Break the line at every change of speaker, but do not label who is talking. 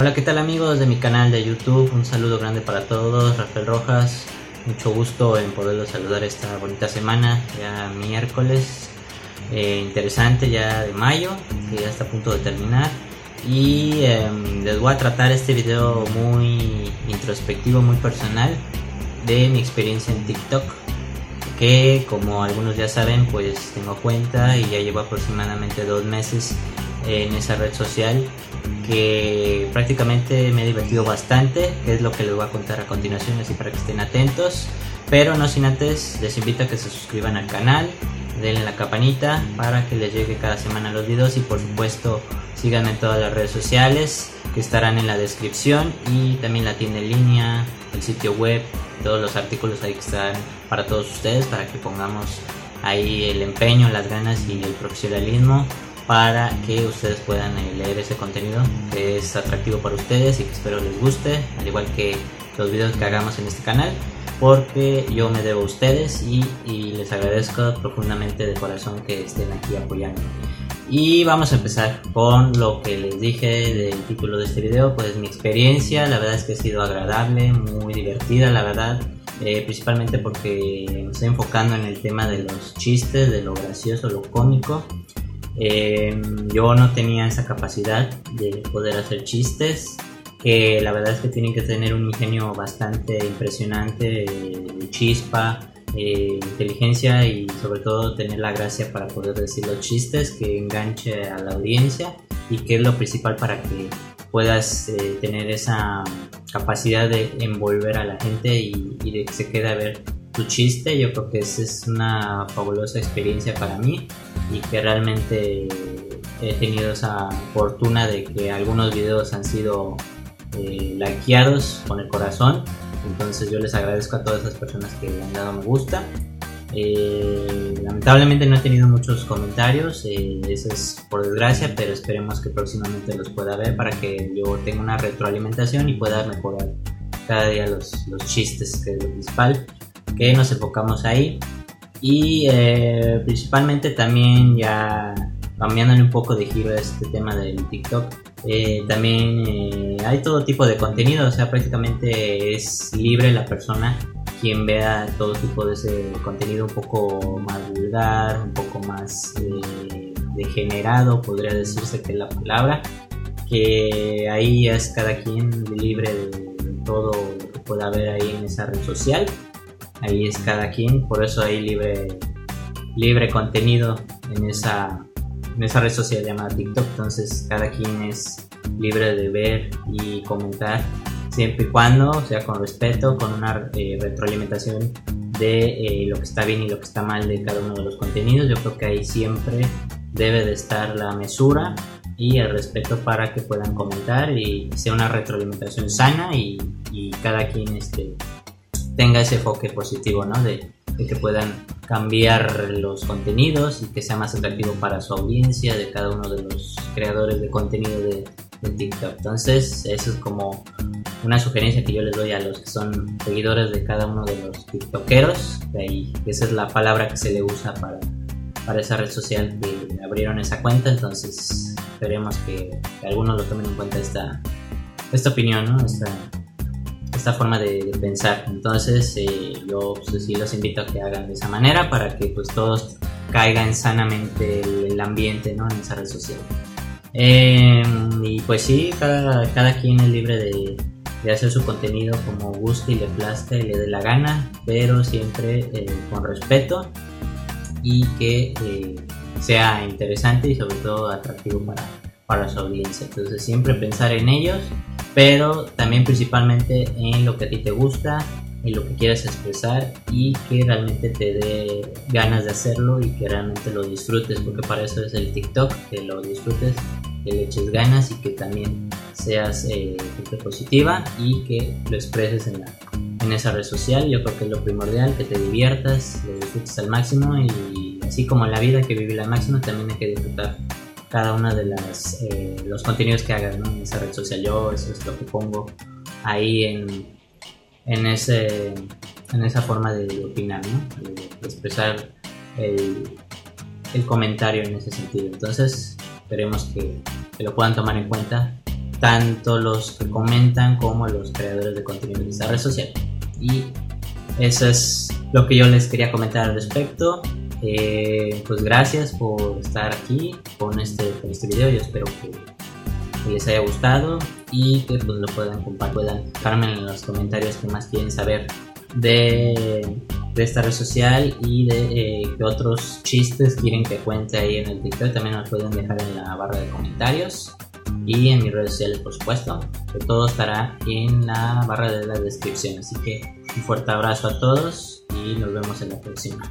Hola, ¿qué tal amigos de mi canal de YouTube? Un saludo grande para todos, Rafael Rojas. Mucho gusto en poderlos saludar esta bonita semana, ya miércoles eh, interesante ya de mayo, que ya está a punto de terminar. Y em, les voy a tratar este video muy introspectivo, muy personal de mi experiencia en TikTok. Que como algunos ya saben, pues tengo cuenta y ya llevo aproximadamente dos meses en esa red social que prácticamente me he divertido bastante, que es lo que les voy a contar a continuación, así para que estén atentos. Pero no sin antes, les invito a que se suscriban al canal, denle la campanita para que les llegue cada semana los videos y por supuesto síganme en todas las redes sociales que estarán en la descripción y también la tienda en línea, el sitio web, todos los artículos ahí que están para todos ustedes para que pongamos ahí el empeño, las ganas y el profesionalismo para que ustedes puedan eh, leer ese contenido que es atractivo para ustedes y que espero les guste, al igual que los videos que hagamos en este canal, porque yo me debo a ustedes y, les agradezco profundamente de corazón que estén aquí apoyando. Y vamos a empezar con lo que les dije del título de este video, pues mi experiencia, la verdad es que ha sido agradable, muy divertida, la verdad. Eh, principalmente porque me estoy enfocando en el tema de los chistes, de lo gracioso, lo cómico eh, yo no tenía esa capacidad de poder hacer chistes, que la verdad es que tienen que tener un ingenio bastante impresionante, eh, chispa, eh, inteligencia y sobre todo tener la gracia para poder decir los chistes que enganche a la audiencia y que es lo principal para que puedas tener esa capacidad de envolver a la gente y, y de que se quede a ver tu chiste. Yo creo que esa es una fabulosa experiencia para mí y que realmente he tenido esa fortuna de que algunos videos han sido eh, likeados con el corazón. Entonces yo les agradezco a todas esas personas que han dado me gusta. Eh, lamentablemente no he tenido muchos comentarios, eh, eso es por desgracia, pero esperemos que próximamente los pueda ver para que yo tenga una retroalimentación y pueda mejorar cada día los, los chistes, que es lo principal, que nos enfocamos ahí. Y eh, principalmente también ya cambiándole un poco de giro a este tema del TikTok, eh, también eh, hay todo tipo de contenido, o sea, prácticamente es libre la persona quien vea todo tipo de ese contenido un poco más vulgar, un poco más degenerado, podría decirse que la palabra, que ahí es cada quien libre de todo lo que pueda haber ahí en esa red social ahí es cada quien, por eso hay libre, libre contenido en esa, en esa red social llamada TikTok, entonces cada quien es libre de ver y comentar siempre y cuando sea con respeto, con una eh, retroalimentación de eh, lo que está bien y lo que está mal de cada uno de los contenidos. Yo creo que ahí siempre debe de estar la mesura y el respeto para que puedan comentar y sea una retroalimentación sana y, y cada quien este, tenga ese enfoque positivo, ¿no? De, que puedan cambiar los contenidos y que sea más atractivo para su audiencia, de cada uno de los creadores de contenido de, TikTok. Entonces, eso es como una sugerencia que yo les doy a los que son seguidores de cada uno de los TikTokeros. De ahí, esa es la palabra que se le usa para, para esa red social que abrieron esa cuenta. Entonces, esperemos que, algunos lo tomen en cuenta esta, esta opinión, ¿no? Esta, esta forma de, pensar. Entonces eh, yo pues, sí los invito a que hagan de esa manera para que pues todos caigan sanamente el, ambiente ¿no? en esa red social. Em, y pues sí, cada, cada, quien es libre de, de, hacer su contenido como guste y le plazca y le dé la gana, pero siempre eh, con respeto y que eh, sea interesante y sobre todo atractivo para, para su audiencia. Entonces siempre pensar en ellos pero también principalmente en lo que a ti te gusta, en lo que quieras expresar y que realmente te dé ganas de hacerlo y que realmente lo disfrutes, porque para eso es el TikTok, que lo disfrutes, que le eches ganas y que también seas eh, positiva y que lo expreses en, la, en esa red social. Yo creo que es lo primordial, que te diviertas, lo disfrutes al máximo y así como en la vida que vivir al máximo, también hay que disfrutar cada una de las eh, los contenidos que hagas en esa red social. Yo eso es lo que pongo ahí en, en, ese, en esa forma de, opinar, ¿no? de, expresar el, el, comentario en ese sentido. Entonces esperemos que, que, lo puedan tomar en cuenta tanto los que comentan como los creadores de contenido de esta red social. Y eso es lo que yo les quería comentar al respecto. Eh, pues gracias por estar aquí con este, con este video. Yo espero que, les haya gustado y que pues, lo puedan compartir, puedan dejarme en los comentarios que más quieren saber de, de esta red social y de eh, qué otros chistes quieren que cuente ahí en el TikTok. También nos pueden dejar en la barra de comentarios y en mis redes sociales, por supuesto. Que todo estará en la barra de la descripción. Así que un fuerte abrazo a todos y nos vemos en la próxima.